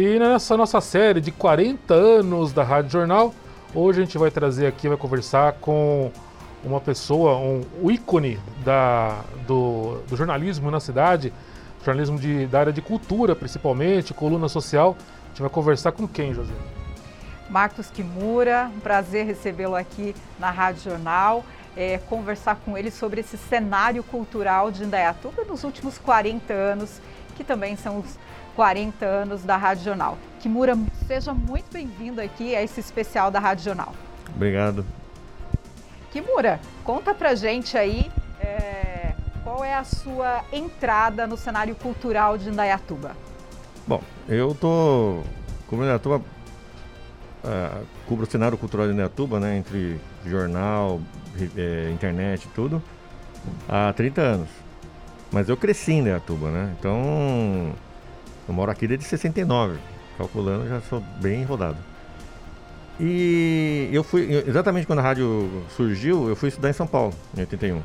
E nessa nossa série de 40 anos da Rádio Jornal, hoje a gente vai trazer aqui, vai conversar com uma pessoa, um, ícone da, do, do, jornalismo na cidade, jornalismo de, da área de cultura principalmente, coluna social. A gente vai conversar com quem, José? Marcos Kimura, um prazer recebê-lo aqui na Rádio Jornal. É, conversar com ele sobre esse cenário cultural de Indaiatuba nos últimos 40 anos, que também são os 40 anos da Rádio Jornal. Kimura, seja muito bem-vindo aqui a esse especial da Rádio Jornal. Obrigado. Kimura, conta pra gente aí é, qual é a sua entrada no cenário cultural de Indaiatuba. Bom, eu tô como Indaiatuba uh, cubro o cenário cultural de Indaiatuba, né, entre jornal, é, internet e tudo, há 30 anos. Mas eu cresci em Indaiatuba, né? Então, eu moro aqui desde 69. Calculando, já sou bem rodado. E eu fui, exatamente quando a rádio surgiu, eu fui estudar em São Paulo, em 81.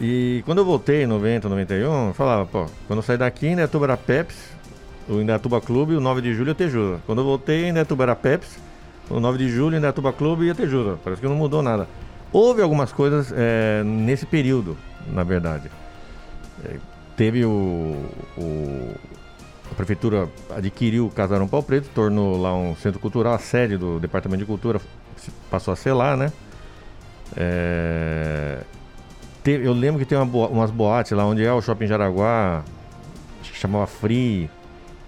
E quando eu voltei em 90, 91, eu falava, pô, quando eu saí daqui, Indaiatuba era Peps, o Indaiatuba Clube, o 9 de julho, eu Tejuda. Quando eu voltei, Indaiatuba era Peps, o 9 de julho, Indaiatuba Clube e Tejuda. Parece que não mudou nada. Houve algumas coisas é, nesse período, na verdade. É, teve o, o, a prefeitura adquiriu o Casarão Pau Preto, tornou lá um centro cultural, a sede do Departamento de Cultura passou a ser lá, né? É, teve, eu lembro que tem uma umas boates lá onde é o Shopping Jaraguá, acho que chamava Free,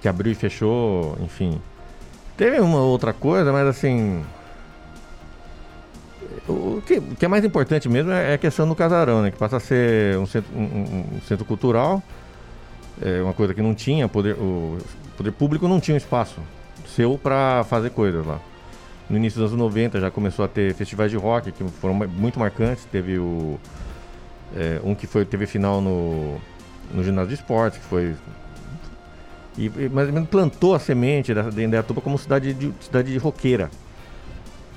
que abriu e fechou, enfim. Teve uma outra coisa, mas assim. O que, o que é mais importante mesmo é a questão do casarão, né? Que passa a ser um centro, um, um centro cultural, é uma coisa que não tinha, poder, o poder público não tinha um espaço seu para fazer coisas lá. No início dos anos 90 já começou a ter festivais de rock que foram muito marcantes. Teve o. É, um que foi, teve final no, no ginásio de esporte, que foi e, mais ou menos plantou a semente da, de Indaiatuba como cidade de, cidade de roqueira.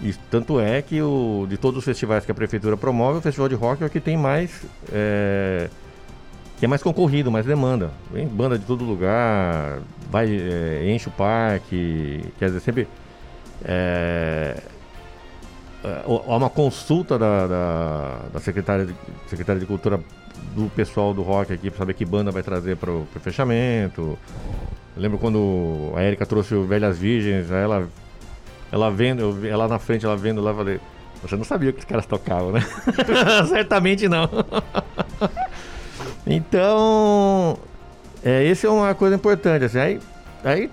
E tanto é que o, de todos os festivais que a prefeitura promove, o festival de rock é o que tem mais. É, que é mais concorrido, mais demanda. Vem banda de todo lugar, vai, é, enche o parque, quer dizer, sempre. É, é há uma consulta da, da, da secretária, de, secretária de Cultura do pessoal do rock aqui para saber que banda vai trazer para o fechamento. Eu lembro quando a Erika trouxe o Velhas Virgens, ela, ela vendo, eu, ela na frente, ela vendo lá, falei, você não sabia que os caras tocavam, né? Certamente não. então, é, esse é uma coisa importante, assim, aí, aí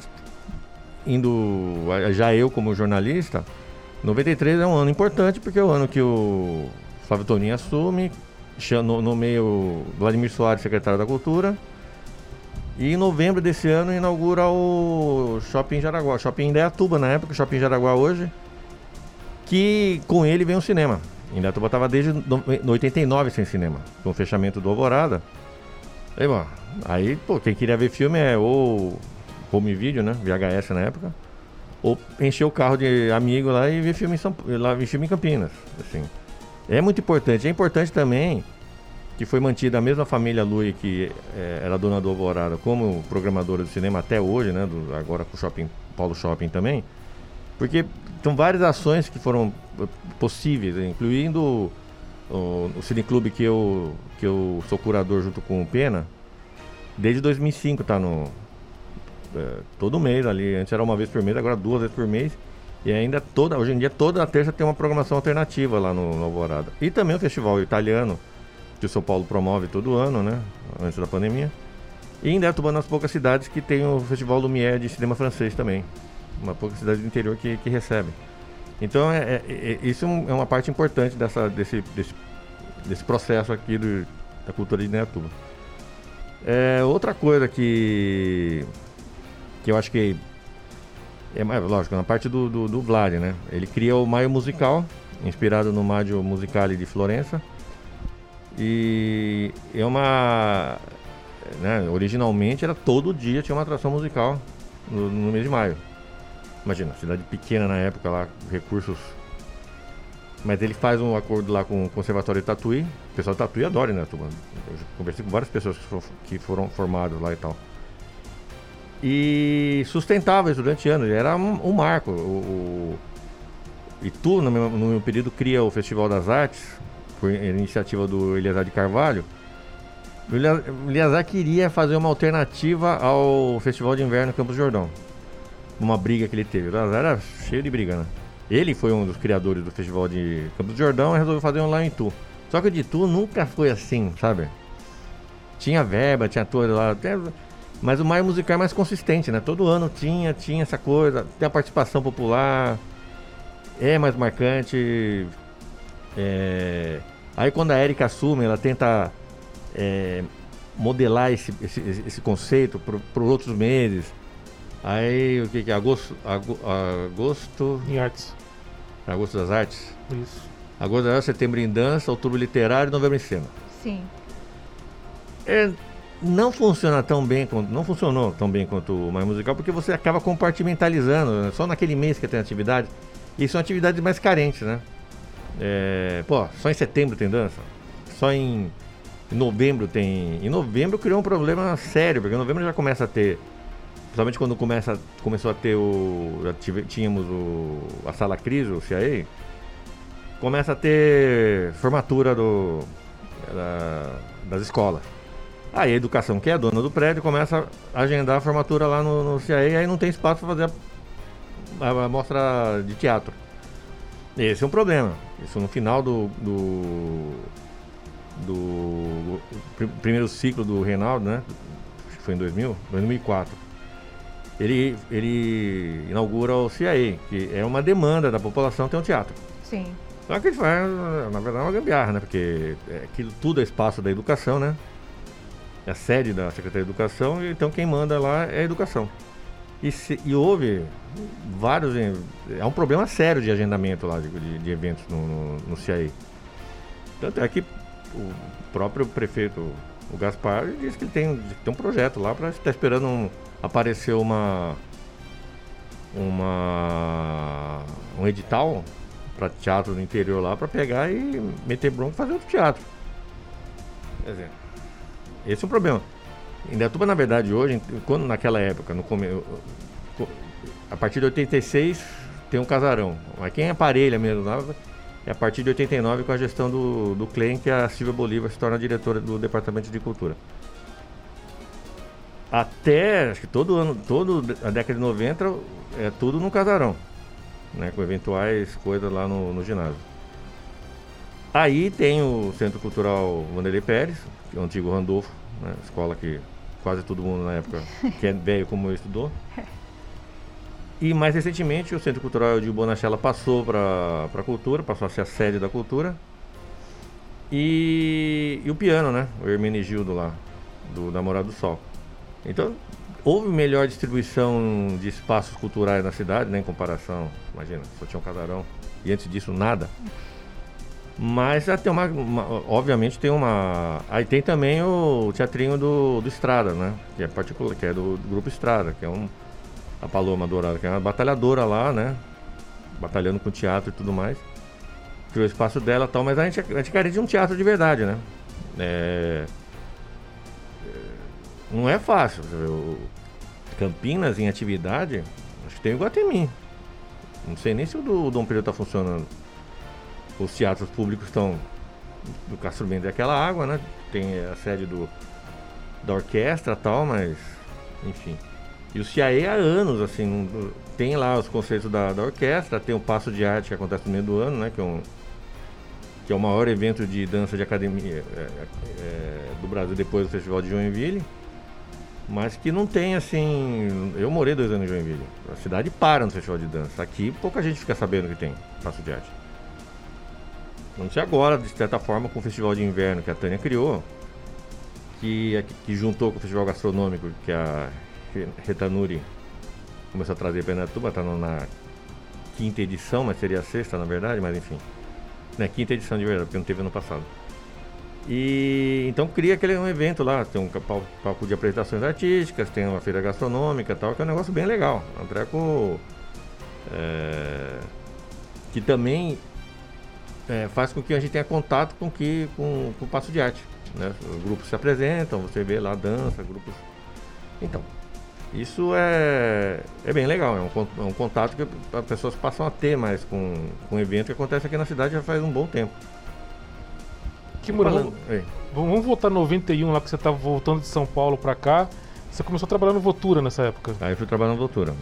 indo, já eu como jornalista, 93 é um ano importante porque é o ano que o Flávio Toninho assume, no, no meio Vladimir Soares, secretário da Cultura, e em novembro desse ano inaugura o Shopping Jaraguá, Shopping Indaiatuba na época, Shopping Jaraguá hoje, que com ele vem o cinema. Indaiatuba estava desde no 89 sem cinema, com o fechamento do Alvorada. Aí, bom, aí, pô, quem queria ver filme é ou home video, né, VHS na época, ou encher o carro de amigo lá e ver filme em, São, lá, ver filme em Campinas, assim. É muito importante. É importante também que foi mantida a mesma família Lui que é, era dona do Alvorada como programadora do cinema até hoje, né? Do, agora com o Shopping Paulo Shopping também. Porque são várias ações que foram eh, possíveis, incluindo o, o Cineclube que eu, que eu sou curador junto com o Pena. Desde 2005 tá no... É, todo mês ali, antes era uma vez por mês, agora duas vezes por mês. E ainda toda, hoje em dia toda terça tem uma programação alternativa lá no, no Alvorada. E também o festival italiano, que o São Paulo promove todo ano, né? Antes da pandemia. E em Indaiatuba, nas poucas cidades que tem o Festival Lumière de cinema francês também. Uma pouca cidade do interior que, que recebe. Então, é, é, é, isso é uma parte importante dessa, desse, desse, desse processo aqui do, da cultura de Indaiatuba. É, outra coisa que, que eu acho que é, lógico, na parte do, do, do Vlad, né? Ele cria o Maio Musical, inspirado no Maggio Musicale de Florença. E é uma. Né, originalmente era todo dia tinha uma atração musical no, no mês de maio. Imagina, cidade pequena na época lá, recursos. Mas ele faz um acordo lá com o Conservatório de Tatuí. O pessoal de Tatuí adora, né? Eu conversei com várias pessoas que foram, que foram formadas lá e tal. e sustentava isso durante anos. Era um, um marco. O, o Itu, no meu, no meu período, cria o Festival das Artes, por iniciativa do Eliasar de Carvalho. O Eliasar queria fazer uma alternativa ao Festival de Inverno Campos Jordão. Uma briga que ele teve. O Eliasar era cheio de briga, né? Ele foi um dos criadores do Festival de Campos Jordão e resolveu fazer um lá em Itu. Só que o de Itu nunca foi assim, sabe? Tinha verba, tinha tudo lá. Mas o mais musical é mais consistente, né? Todo ano tinha, tinha essa coisa. Tem a participação popular é mais marcante. É... Aí quando a Erika assume, ela tenta é, modelar esse, esse, esse conceito para os outros meses. Aí o que, que é? Agosto, agosto. Em artes. Agosto das artes? Isso. Agosto das artes, setembro em dança, outubro literário novembro em cena. Sim. É, não funciona tão bem quanto. Não funcionou tão bem quanto o mais musical, porque você acaba compartimentalizando. Né? Só naquele mês que tem atividade. E são atividades mais carentes, né? É, pô, só em setembro tem dança. Só em novembro tem. Em novembro criou um problema sério, porque em novembro já começa a ter. Principalmente quando começa, começou a ter o. Já tive, tínhamos o, a sala crise, o CIA. Começa a ter formatura do, da, das escolas. Aí a educação, que é a dona do prédio, começa a agendar a formatura lá no, no CIA, aí não tem espaço para fazer a a, a mostra de teatro. Esse é um problema. Isso no final do, do, do pr primeiro ciclo do Reinaldo, né? Acho que foi em 2000, 2004. Ele, ele inaugura o CIA, que é uma demanda da população ter um teatro. Sim. Só que ele faz, na verdade, é uma gambiarra, né? Porque é, aquilo tudo é espaço da educação, né? É a sede da Secretaria de Educação, então quem manda lá é a educação. E, se, e houve vários. É um problema sério de agendamento lá de, de, eventos no, no, no CIAE. Tanto é que o próprio prefeito, o Gaspar, disse que ele tem, tem um projeto lá para estar esperando um, aparecer uma. uma um edital para teatro no interior lá para pegar e meter bronca e fazer outro teatro. Quer dizer, esse é o problema. Indaiatuba, na verdade, hoje, quando naquela época, no come... a partir de 86 tem um casarão. Mas quem aparelha mesmo lá é a partir de 89 com a gestão do, do CLEM, que a Silvia Bolívar se torna diretora do Departamento de Cultura. Até, acho que todo ano, toda a década de 90 é tudo no casarão, né, com eventuais coisas lá no, no ginásio. Aí tem o Centro Cultural Vanderlei Pérez, que é o antigo Randolfo, né, escola que quase todo mundo na época que é velho como eu estudou. E mais recentemente o Centro Cultural de Bonachela passou para a cultura, passou a ser a sede da cultura. E, e o piano, né? O Hermenegildo lá, do Namorado do Sol. Então, houve melhor distribuição de espaços culturais na cidade, né? Em comparação, imagina, só tinha um casarão. E antes disso, nada. Mas tem uma, uma, Obviamente tem uma. Aí tem também o teatrinho do, do Estrada, né? Que é particular, que é do, do, grupo Estrada, que é um. A Paloma Dourada, que é uma batalhadora lá, né? Batalhando com teatro e tudo mais. Criou o espaço dela e tal, mas a gente, a gente queria de um teatro de verdade, né? É, é não é fácil. Campinas em atividade, acho que tem o Guatemi. Não sei nem se o do Dom Pedro tá funcionando os teatros públicos estão do Castro Mendes é aquela água, né? Tem a sede do, da orquestra tal, mas enfim. E o CIAE há anos, assim, tem lá os conceitos da, da orquestra, tem o Passo de Arte que acontece no meio do ano, né? Que é, um, que é o maior evento de dança de academia é, é, do Brasil depois do Festival de Joinville. Mas que não tem assim. Eu morei dois anos em Joinville. A cidade para no festival de dança. Aqui pouca gente fica sabendo que tem Passo de Arte. Não sei agora, de certa forma, com o festival de inverno que a Tânia criou, que, que juntou com o festival gastronômico que a Retanuri começou a trazer Indaiatuba, está na quinta edição, mas seria a sexta na verdade, mas enfim. Na quinta edição de verdade, porque não teve ano passado. E então cria aquele um evento lá, tem um palco de apresentações artísticas, tem uma feira gastronômica tal, que é um negócio bem legal. É um treco é, que também é, faz com que a gente tenha contato com, que, com, com o passo de arte. Né? Os grupos se apresentam, você vê lá dança, grupos. Então, Isso é, é bem legal, é um, é um contato que as pessoas passam a ter mais com, com um evento que acontece aqui na cidade já faz um bom tempo. Que vamos, vamos voltar 91 lá que você estava voltando de São Paulo para cá. Você começou a trabalhar no Votura nessa época. Aí eu fui trabalhar no Votura.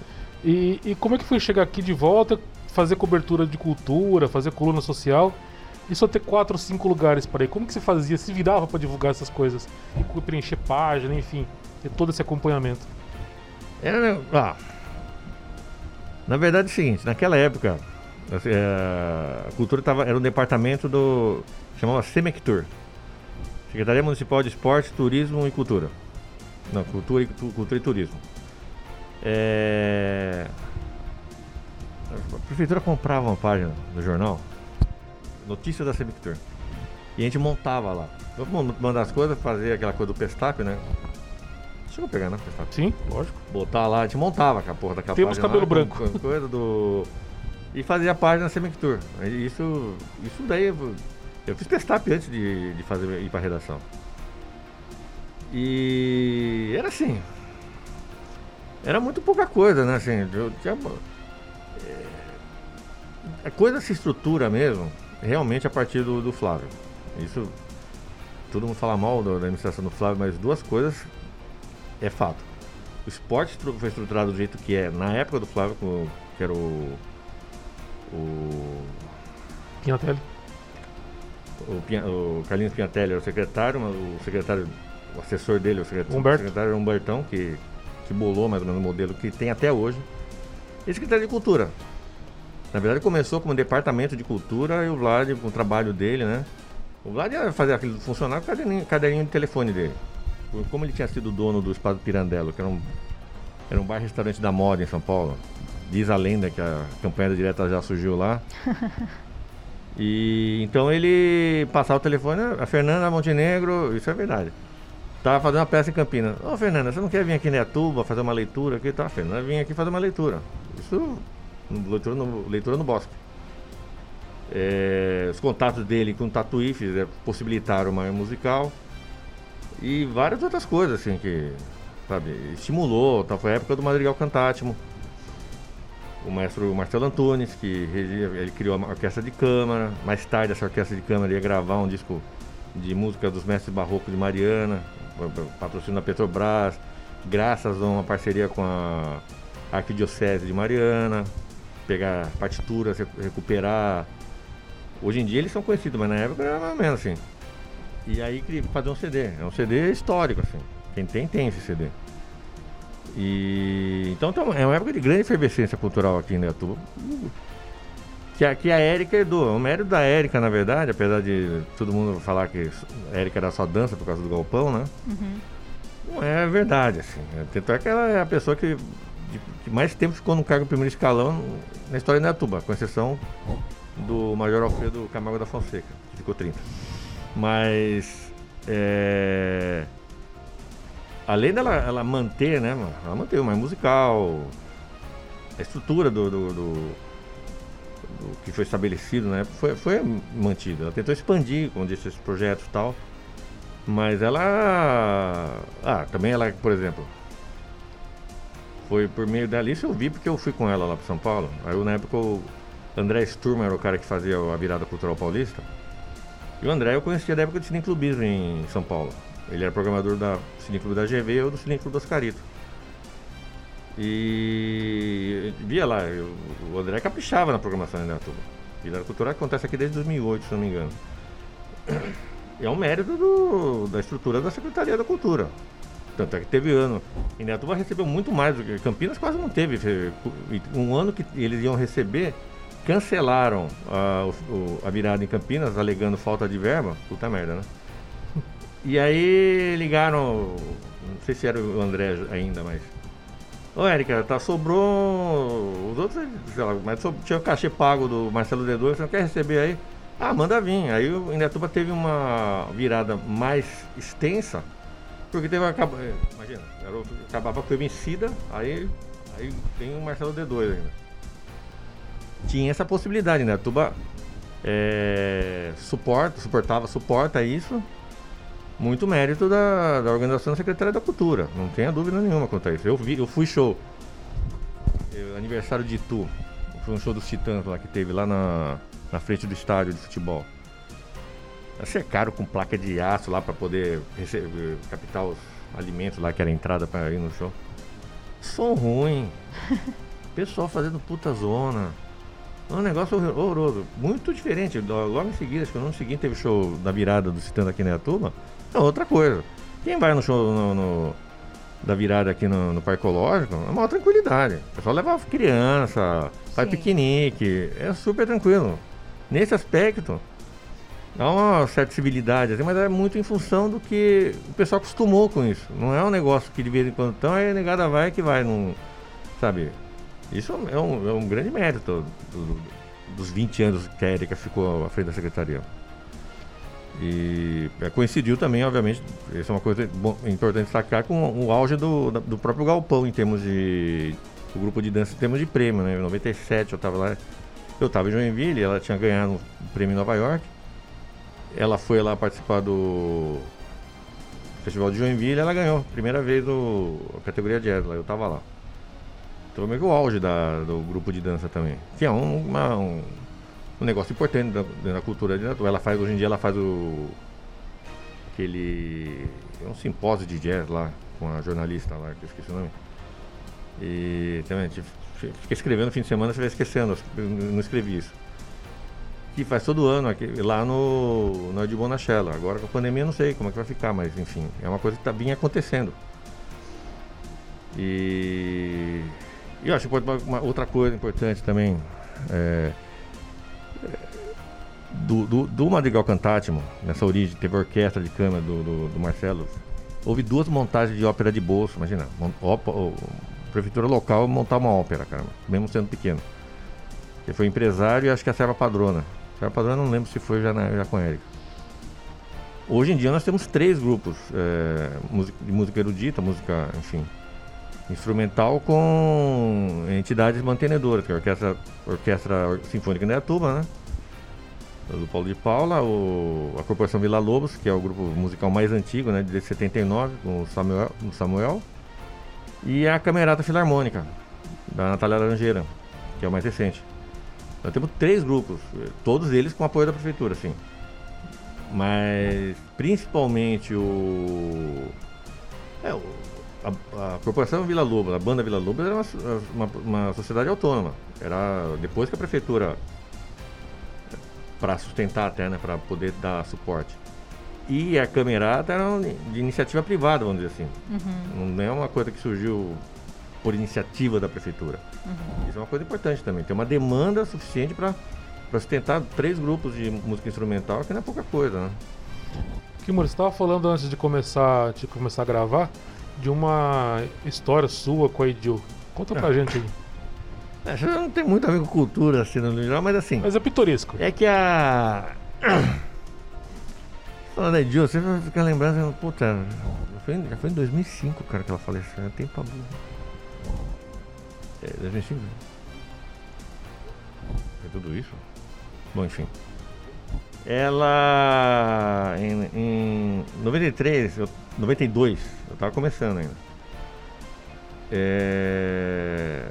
E, e como é que foi chegar aqui de volta, fazer cobertura de cultura, fazer coluna social e só ter quatro ou cinco lugares para ir? Como que você fazia? Se virava para divulgar essas coisas? E preencher página, enfim, ter todo esse acompanhamento? Era, ah, na verdade é o seguinte, naquela época assim, é, a cultura tava, era um departamento do chamava Semectur Secretaria Municipal de Esporte, Turismo e Cultura. Não, Cultura e, cultura e Turismo. É, a prefeitura comprava uma página do jornal, notícia da Semectur E a gente montava lá. Vamos mandar as coisas, fazer aquela coisa do Pestap, né? Chegou a pegar, né? Sim, lógico. Botar lá, a gente montava com a porra daquela Temos cabelo lá, branco. Com, com coisa do... E fazia a página Semictur. Isso, isso daí... Eu fiz pestap antes de, de fazer, ir pra redação. E era assim. Era muito pouca coisa, né? Assim, eu tinha, é, a coisa se estrutura mesmo, realmente a partir do, do Flávio. Isso, todo mundo fala mal da administração do Flávio, mas duas coisas é fato. O esporte foi estruturado do jeito que é na época do Flávio, que era o. O. Pinatelli. O, o Carlinhos Pinatelli era o secretário, o secretário, o assessor dele, o secretário, Humberto. o secretário era Humbertão, que, que bolou mais ou menos o modelo que tem até hoje. E secretário de Cultura. Na verdade começou como departamento de cultura e o Vlad, com o trabalho dele, né? O Vlad ia fazer aquilo funcionar com o caderninho, caderninho de telefone dele como ele tinha sido dono do Espaço Pirandello, que era um, era um bar-restaurante da moda em São Paulo, diz a lenda que a campanha da direta já surgiu lá. e então ele passava o telefone, a Fernanda Montenegro, isso é verdade. Tava fazendo uma peça em Campinas. Ô Fernanda, você não quer vir aqui em Netuba fazer uma leitura aqui? Tá, Fernanda, vim aqui fazer uma leitura. Isso, leitura no, leitura no bosque. É, os contatos dele com o Tatuí fizeram, possibilitaram uma musical e várias outras coisas, assim, que, sabe, estimulou. Tá? Foi a época do Madrigal Cantátimo. O maestro Marcelo Antunes, que ele criou a orquestra de câmara. Mais tarde, essa orquestra de câmara ia gravar um disco de música dos mestres barrocos de Mariana, patrocínio da Petrobras, graças a uma parceria com a Arquidiocese de Mariana, pegar partituras, recuperar. Hoje em dia eles são conhecidos, mas na época era mais ou menos assim. E aí fazer um CD. É um CD histórico, assim. Quem tem, tem esse CD. E então, é uma época de grande efervescência cultural aqui em Netuba. Que a, que a Érica herdou. O mérito da Érica, na verdade, apesar de todo mundo falar que a Érica era só dança por causa do galpão, né? Uhum. Não é verdade, assim. Tanto é que ela é a pessoa que, de, que mais tempo ficou no cargo primeiro escalão na história de Netuba, com exceção do Major Alfredo Camargo da Fonseca, que ficou 30. Mas. É, além dela ela manter, né? Ela manteve mais musical, a estrutura do, do, do, do, que foi estabelecido, né? Foi, foi mantida. Ela tentou expandir, disse, esses projetos e tal. Mas ela. Ah, também ela, por exemplo. Foi por meio dela. Isso eu vi porque eu fui com ela lá para São Paulo. Aí na época o André Sturma era o cara que fazia a virada cultural paulista. E o André eu conhecia da época do Cineclubismo em São Paulo. Ele era programador da Cineclube da GV ou do Cineclube do Ascarito. E via lá, eu, o André caprichava na programação da Indaiatuba. Virada Cultural acontece aqui desde 2008, se não me engano. E é um mérito do, da estrutura da Secretaria da Cultura. Tanto é que teve ano. Indaiatuba recebeu muito mais do que Campinas quase não teve. Um ano que eles iam receber cancelaram a, o, a virada em Campinas, alegando falta de verba. Puta merda, né? E aí ligaram, não sei se era o André ainda, mas. Ô Érica, tá, sobrou. Os outros, sei lá, mas tinha o cachê pago do Marcelo D2, você não quer receber aí? Ah, manda vir. Aí o Indaiatuba teve uma virada mais extensa, porque teve uma. Imagina, acabava com o vencida, aí, aí tem o Marcelo D2 ainda tinha essa possibilidade, né? A Tuba é, suporta, suportava, suporta isso, muito mérito da, da organização da Secretaria da Cultura, não tenha dúvida nenhuma quanto a isso. Eu, vi, eu fui show, eu, aniversário de Itu, foi um show dos Titãs lá que teve lá na, na frente do estádio de futebol. Cercaram com placa de aço lá para poder receber, captar os alimentos lá, que era a entrada para ir no show. Som ruim. Pessoal fazendo puta zona. É um negócio horroroso. Muito diferente. Logo em seguida, acho que no ano seguinte teve show da virada do Citando aqui na turma. É outra coisa. Quem vai no show no, no, da virada aqui no, no Parque Ecológico é uma tranquilidade. O pessoal leva criança, faz piquenique. É super tranquilo. Nesse aspecto, Dá uma certa civilidade, assim, mas é muito em função do que o pessoal acostumou com isso. Não é um negócio que de vez em quando então a negada vai que vai, não. Sabe? Isso é um, é um grande mérito do, do, dos 20 anos que a Erika ficou à frente da secretaria. E é, coincidiu também, obviamente, isso é uma coisa importante destacar, com o auge do, do próprio Galpão em termos de. o grupo de dança em termos de prêmio, né? Em 97 eu estava lá. Eu estava em Joinville, ela tinha ganhado o prêmio em Nova York ela foi lá participar do Festival de Joinville ela ganhou. Primeira vez do, a categoria jazz, eu tava lá. Então meio que o auge da, do grupo de dança também. Que é um, uma, um, um, negócio importante da, da cultura de Ela faz, hoje em dia ela faz o. aquele. É um simpósio de jazz lá, com a jornalista lá, que eu esqueci o nome. E também, fiquei escrevendo no fim de semana, você vai esquecendo, não escrevi isso que faz todo ano aqui, lá no, no de Bonachella. Agora com a pandemia não sei como é que vai ficar, mas enfim, é uma coisa que está vinha acontecendo. E, e eu acho que uma, outra coisa importante também é, do, do, do Madrigal Cantátimo, nessa origem, teve a orquestra de câmara do, do, do Marcelo. Houve duas montagens de ópera de bolso, imagina. a prefeitura local montar uma ópera, cara, mesmo sendo pequeno. Ele foi empresário e acho que a serva padrona. Cara Padrão, eu não lembro se foi já, na, já com a Erika. Hoje em dia nós temos três grupos é, de música erudita, música, enfim, instrumental com entidades mantenedoras, que é a Orquestra, Orquestra Sinfônica Neatuba, né? Do Paulo de Paula, o, a Corporação Vila Lobos, que é o grupo musical mais antigo, né? De 79, com o Samuel, o Samuel. E a Camerata Filarmônica, da Natália Laranjeira, que é o mais recente. Nós temos três grupos, todos eles com apoio da prefeitura, sim. Mas principalmente o. É, o a, a, Corporação Vila Lobo, a banda Vila Lobo era uma, uma, uma sociedade autônoma. Era depois que a prefeitura, para sustentar até, né, para poder dar suporte. E a Camerata era de iniciativa privada, vamos dizer assim. Uhum. Não é uma coisa que surgiu por iniciativa da prefeitura. Uhum. Isso é uma coisa importante também. Tem uma demanda suficiente para sustentar três grupos de música instrumental, que não é pouca coisa, né? Kimura, você estava falando antes de começar, de começar a gravar de uma história sua com a Edil. Conta pra gente aí. É, isso não tem muito a ver com cultura, assim, no geral, mas assim. Mas é pitoresco. É que a. Falando da Edil, você vai ficar lembrando, puta, já foi, já foi em 2005, cara, que ela faleceu. Tem pra. É 2005? É tudo isso? Bom, enfim. Ela. Em, em 93, eu, 92, eu tava começando ainda. É,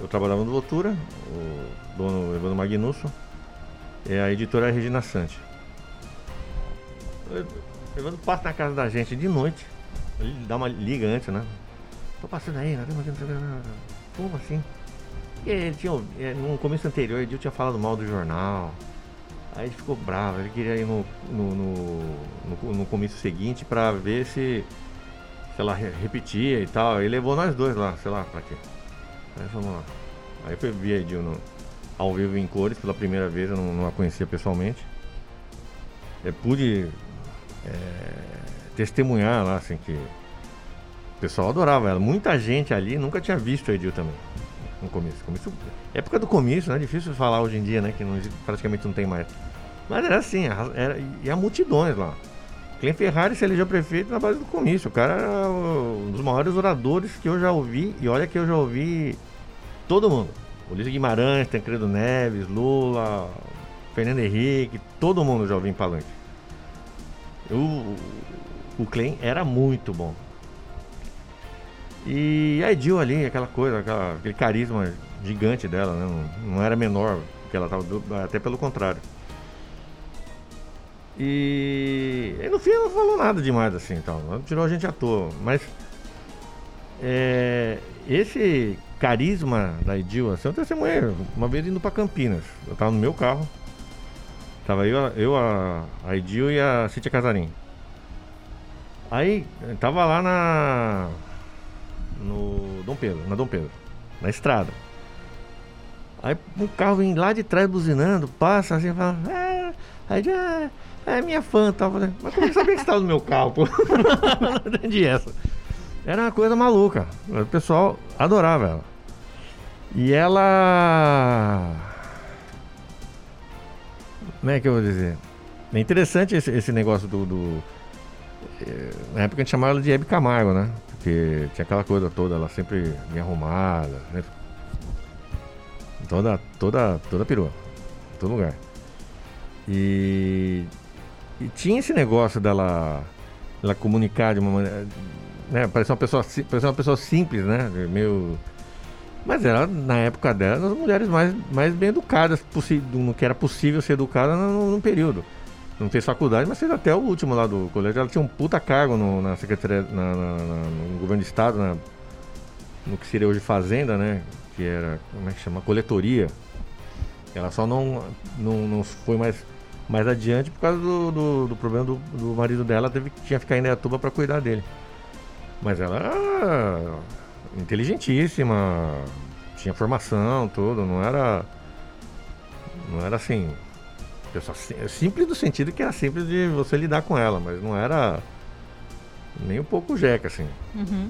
eu trabalhava no Doutora, o dono Evandro Magnusso, e a editora Regina Sante. O Evandro passa na casa da gente de noite, ele dá uma liga antes, né? Tô passando aí, né? como assim? Ele tinha, é, no começo anterior, ele tinha falado mal do jornal. Aí ele ficou bravo, ele queria ir no, no, no, no, no comício seguinte pra ver se, se ela repetia e tal. Ele levou nós dois lá, sei lá, pra quê. Aí vamos lá. Aí eu vi a Edil no, ao vivo em cores pela primeira vez, eu não, não a conhecia pessoalmente. Eu pude é, testemunhar lá, assim, que o pessoal adorava ela. Muita gente ali nunca tinha visto a Edil também. No começo. começo época do comício, né? Difícil falar hoje em dia, né? Que não, praticamente não tem mais. Mas era assim, era, e há multidões lá. Clem Ferrari se elegeu prefeito na base do comício. O cara era um dos maiores oradores que eu já ouvi. E olha que eu já ouvi todo mundo. Ulisses Guimarães, Tancredo Neves, Lula, Fernando Henrique, todo mundo já ouvi em Palanque. Eu, O Klein era muito bom. E a Edil ali, aquela coisa, aquela, aquele carisma gigante dela, né? não, não era menor que ela estava, até pelo contrário. E, e, no fim não falou nada demais assim, então, tirou a gente à toa. Mas é, esse carisma da Edil, assim, eu testemunhei uma vez indo para Campinas. Eu estava no meu carro, tava eu, eu a, a Edil e a Cíntia Casarim. Aí tava lá na no Dom Pedro, na Dom Pedro, na estrada. Aí um carro vem lá de trás buzinando, passa assim, fala, é, aí é, é minha fã, tá? Falei, mas como é sabia que estava no meu carro, não entendi essa. Era uma coisa maluca. O pessoal adorava ela. E ela. Como é que eu vou dizer? É interessante esse, esse negócio do, do. Eh, na época a gente chamava ela de Hebe Camargo, né? Porque tinha aquela coisa toda, ela sempre bem arrumada, né? Toda, toda, toda perua. Todo lugar. E, e tinha esse negócio dela, dela comunicar de uma maneira. Né, parecia uma pessoa, parecia uma pessoa simples, né? Meio. Mas era, na época dela, as mulheres mais, mais bem educadas no que era possível ser educada no, período não fez faculdade, mas fez até o último lá do colégio. Ela tinha um puta cargo no, na Secretaria, na, na, na, no governo do estado, na, no que seria hoje Fazenda, né? Que era, como é que chama? Coletoria. Ela só não, não, não foi mais, mais adiante por causa do, do, do problema do, do, marido dela, teve, tinha que ficar em Neatuba para cuidar dele. Mas ela era inteligentíssima, tinha formação, tudo, não era. Não era assim, Pessoa, simples no sentido que era simples de você lidar com ela, mas não era nem um pouco jeca, assim. Uhum.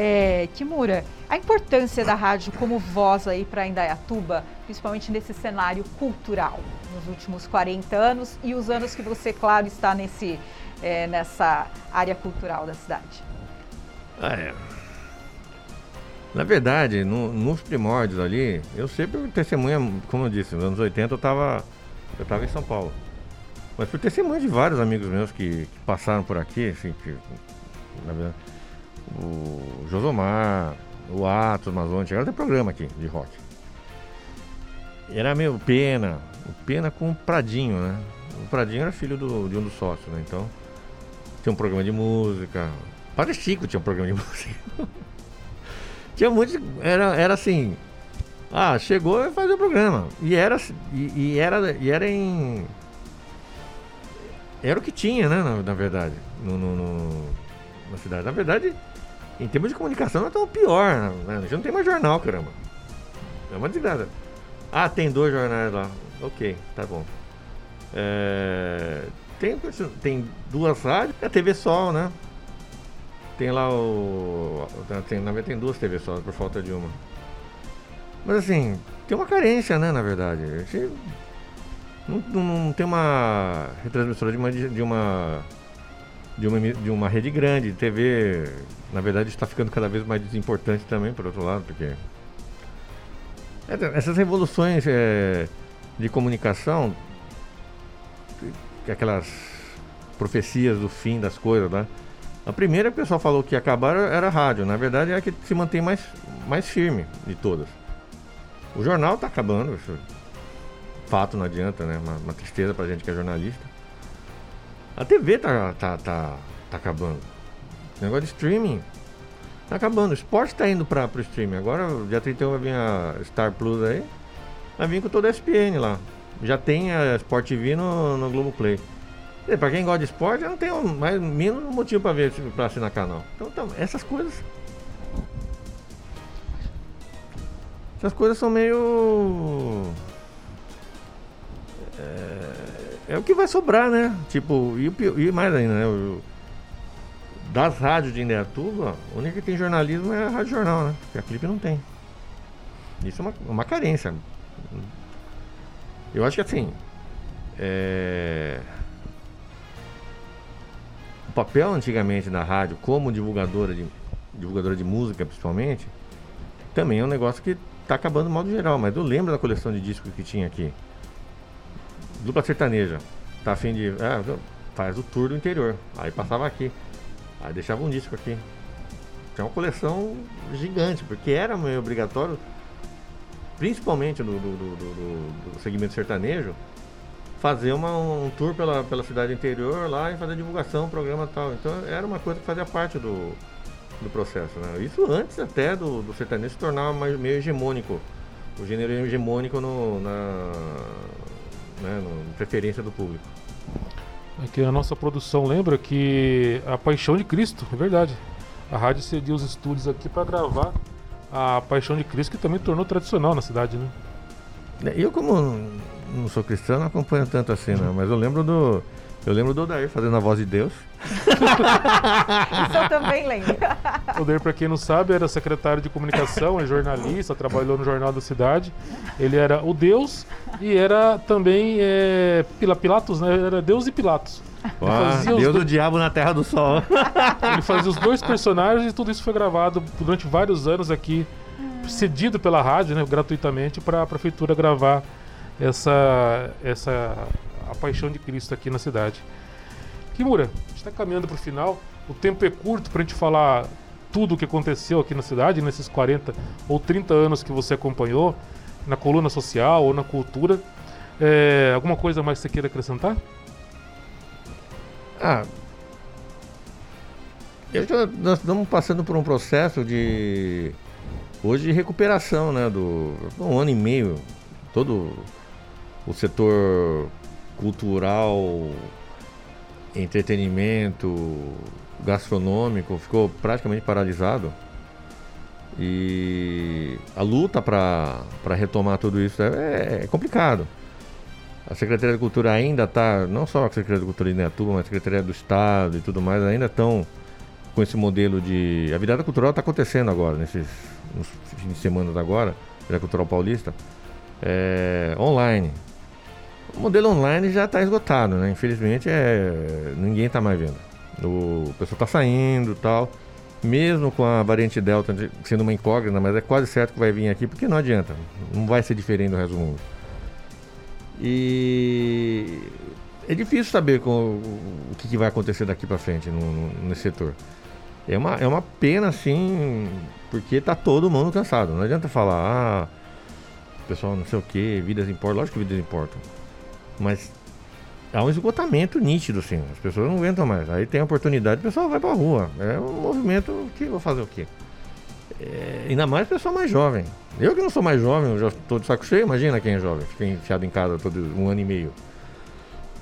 É, Kimura, a importância da rádio como voz aí para Indaiatuba, principalmente nesse cenário cultural, nos últimos 40 anos e os anos que você, claro, está nesse, é, nessa área cultural da cidade. Ah, é. Na verdade, no, nos primórdios ali, eu sempre testemunha, como eu disse, nos anos 80 eu estava eu estava em São Paulo. Mas por testemunho de vários amigos meus que, que passaram por aqui, assim, que, verdade, o Josomar, o Atos, Amazônia, chegaram até programa aqui de rock. Era meio Pena, Pena com o Pradinho, né? O Pradinho era filho do, de um dos sócios, né? Então, tinha um programa de música. Padre Chico tinha um programa de música. tinha muito. Era, era assim, ah, chegou e fazer o programa. E era, e, e, era, e era em. Era o que tinha, né, na, na verdade, no, no, no, na cidade. Na verdade, em termos de comunicação, não é tão pior. Né? A gente não tem mais jornal, caramba. É uma desgraça. Ah, tem dois jornais lá. Ok, tá bom. É, tem, tem duas rádios, a TV Sol, né? Tem lá o. Tem, na verdade, tem duas TV Sol, por falta de uma. Mas assim, tem uma carência, né, na verdade. A gente não, não tem uma retransmissora de uma, de uma de uma, de uma rede grande, TV, na verdade está ficando cada vez mais importante também, por outro lado, porque essas revoluções é, de comunicação, aquelas profecias do fim das coisas, né? A primeira que o pessoal falou que ia acabar era a rádio, na verdade é a que se mantém mais, mais firme de todas. O jornal está acabando, isso, fato não adianta, né? Uma, uma, tristeza pra gente que é jornalista. A TV tá, tá, tá, tá acabando. O negócio de streaming tá acabando. O esporte tá indo para pro streaming. Agora, dia 31 vai vir a Star Plus aí. Vai vir com toda a SPN lá. Já tem a Sport TV no, no Globoplay. Pra quem gosta de esporte, não tem mais mínimo motivo para ver, para assinar canal. Então, então, essas coisas Essas coisas são meio. É, é o que vai sobrar, né? Tipo, e, e mais ainda, né? O, das rádios de Indaiatuba, a única que tem jornalismo é a Rádio Jornal, né? Porque a Clipe não tem. Isso é uma, uma carência. Eu acho que assim. É... O papel antigamente da rádio, como divulgadora de, divulgadora de música principalmente, também é um negócio que tá acabando de modo geral, mas eu lembro da coleção de discos que tinha aqui. Dupla sertaneja. Tá afim de. Ah, faz o tour do interior. Aí passava aqui. Aí deixava um disco aqui. Tinha uma coleção gigante, porque era meio obrigatório, principalmente do, do, do, do segmento sertanejo, fazer uma, um tour pela, pela cidade interior lá e fazer divulgação, programa tal. Então era uma coisa que fazia parte do, do processo. Né? Isso antes até do, do sertanejo se tornar mais, meio hegemônico. O gênero hegemônico no, na né, no, preferência do público. Aqui a nossa produção lembra que a Paixão de Cristo, é verdade. A rádio cediu os estúdios aqui para gravar a Paixão de Cristo, que também tornou tradicional na cidade, né? Eu como não sou cristão, não acompanho tanto assim, não. Mas eu lembro do. Eu lembro do Odair fazendo a voz de Deus. Isso eu também lembro. O Odair, para quem não sabe, era secretário de comunicação, é jornalista, trabalhou no Jornal da Cidade. Ele era o Deus e era também é, Pilatos, né? Era Deus e Pilatos. Ah, Deus do diabo na Terra do Sol. Ele fazia os dois personagens e tudo isso foi gravado durante vários anos aqui, cedido pela rádio, né, gratuitamente, para a prefeitura gravar essa, essa a paixão de Cristo aqui na cidade. Kimura, a gente está caminhando para o final. O tempo é curto para a gente falar tudo o que aconteceu aqui na cidade nesses 40 ou 30 anos que você acompanhou, na coluna social ou na cultura. É, alguma coisa mais que você queira acrescentar? Ah, eu já, nós estamos passando por um processo de hoje de recuperação, né? Do um ano e meio, todo o setor cultural, entretenimento, gastronômico ficou praticamente paralisado. E a luta para retomar tudo isso é, é, complicado. A Secretaria de Cultura ainda está, não só a Secretaria de Cultura de Netuba, mas a Secretaria do Estado e tudo mais, ainda estão com esse modelo de. A virada cultural está acontecendo agora, nesses nos fins de semana agora, virada cultural paulista, é, online. O modelo online já está esgotado, né? Infelizmente é, ninguém está mais vendo. O pessoal está saindo tal. Mesmo com a variante Delta sendo uma incógnita, mas é quase certo que vai vir aqui, porque não adianta. Não vai ser diferente do resto do mundo. E é difícil saber com, o que, que, vai acontecer daqui para frente no, no, nesse setor. É uma, é uma pena, assim, porque tá todo mundo cansado. Não adianta falar, ah, pessoal, não sei o que, vidas importam. Lógico que vidas importam. Mas há um esgotamento nítido, assim. As pessoas não aguentam mais. Aí tem a oportunidade, o pessoal vai pra rua. É um movimento que vou fazer o quê? É, ainda mais o pessoal mais jovem. Eu que não sou mais jovem, eu já estou de saco cheio, imagina quem é jovem, fica enfiado em casa todo um ano e meio.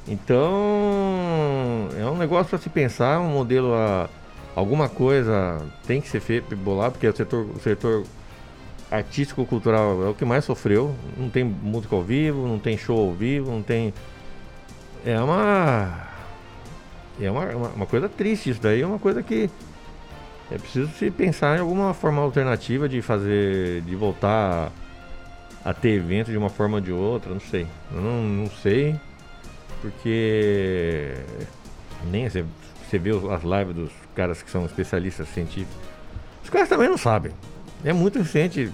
Então, é um negócio para se pensar, um modelo a alguma coisa tem que ser feito, bolar, porque o setor, o setor artístico-cultural é o que mais sofreu. Não tem música ao vivo, não tem show ao vivo, não tem. É uma. É uma, uma, uma coisa triste isso daí, é uma coisa que é preciso se pensar em alguma forma alternativa de fazer. de voltar a ter evento de uma forma ou de outra, não sei. Eu não, não sei. Porque nem você, você vê as lives dos caras que são especialistas científicos. Os caras também não sabem. É muito recente.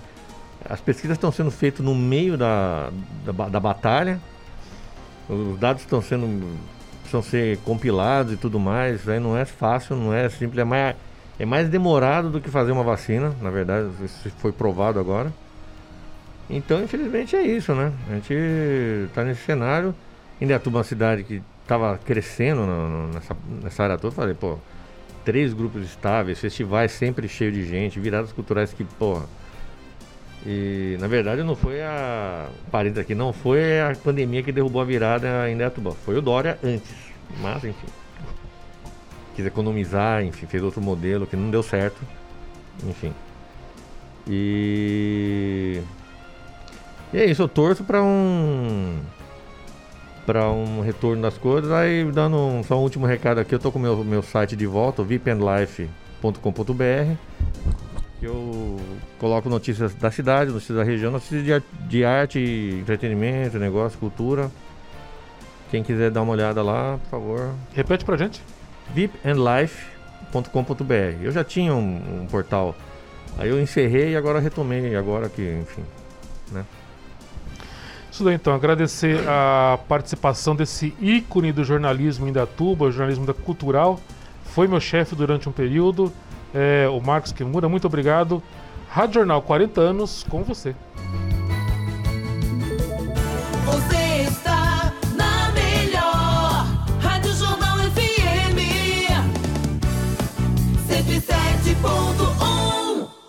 As pesquisas estão sendo feitas no meio da, da, da batalha. Os dados estão sendo precisam ser compilados e tudo mais. Isso aí não é fácil, não é simples. É mais, é mais demorado do que fazer uma vacina, na verdade. Isso foi provado agora. Então, infelizmente, é isso, né? A gente está nesse cenário. Indaiatuba é uma cidade que estava crescendo no, no, nessa, nessa área toda. Falei, pô, três grupos estáveis, festivais sempre cheio de gente, viradas culturais que, porra. E na verdade não foi a. Parênteses aqui, não foi a pandemia que derrubou a virada em Netuba, foi o Dória antes. Mas enfim. Quis economizar, enfim, fez outro modelo que não deu certo. Enfim. E. E é isso, eu torço para um para um retorno das coisas. Aí, dando um, só um último recado aqui, eu tô com o meu, meu site de volta, vipandlife.com.br. Eu coloco notícias da cidade, notícias da região, notícias de, de arte, entretenimento, negócio, cultura. Quem quiser dar uma olhada lá, por favor. Repete pra gente. vipandlife.com.br. Eu já tinha um, um portal. Aí eu encerrei e agora retomei, agora que, enfim, né? isso daí então, agradecer a participação desse ícone do jornalismo em Datuba, jornalismo da cultural. Foi meu chefe durante um período, é, o Marcos Kimura, muito obrigado. Rádio Jornal 40 anos com você. Você está na melhor Rádio Jornal FM 107.1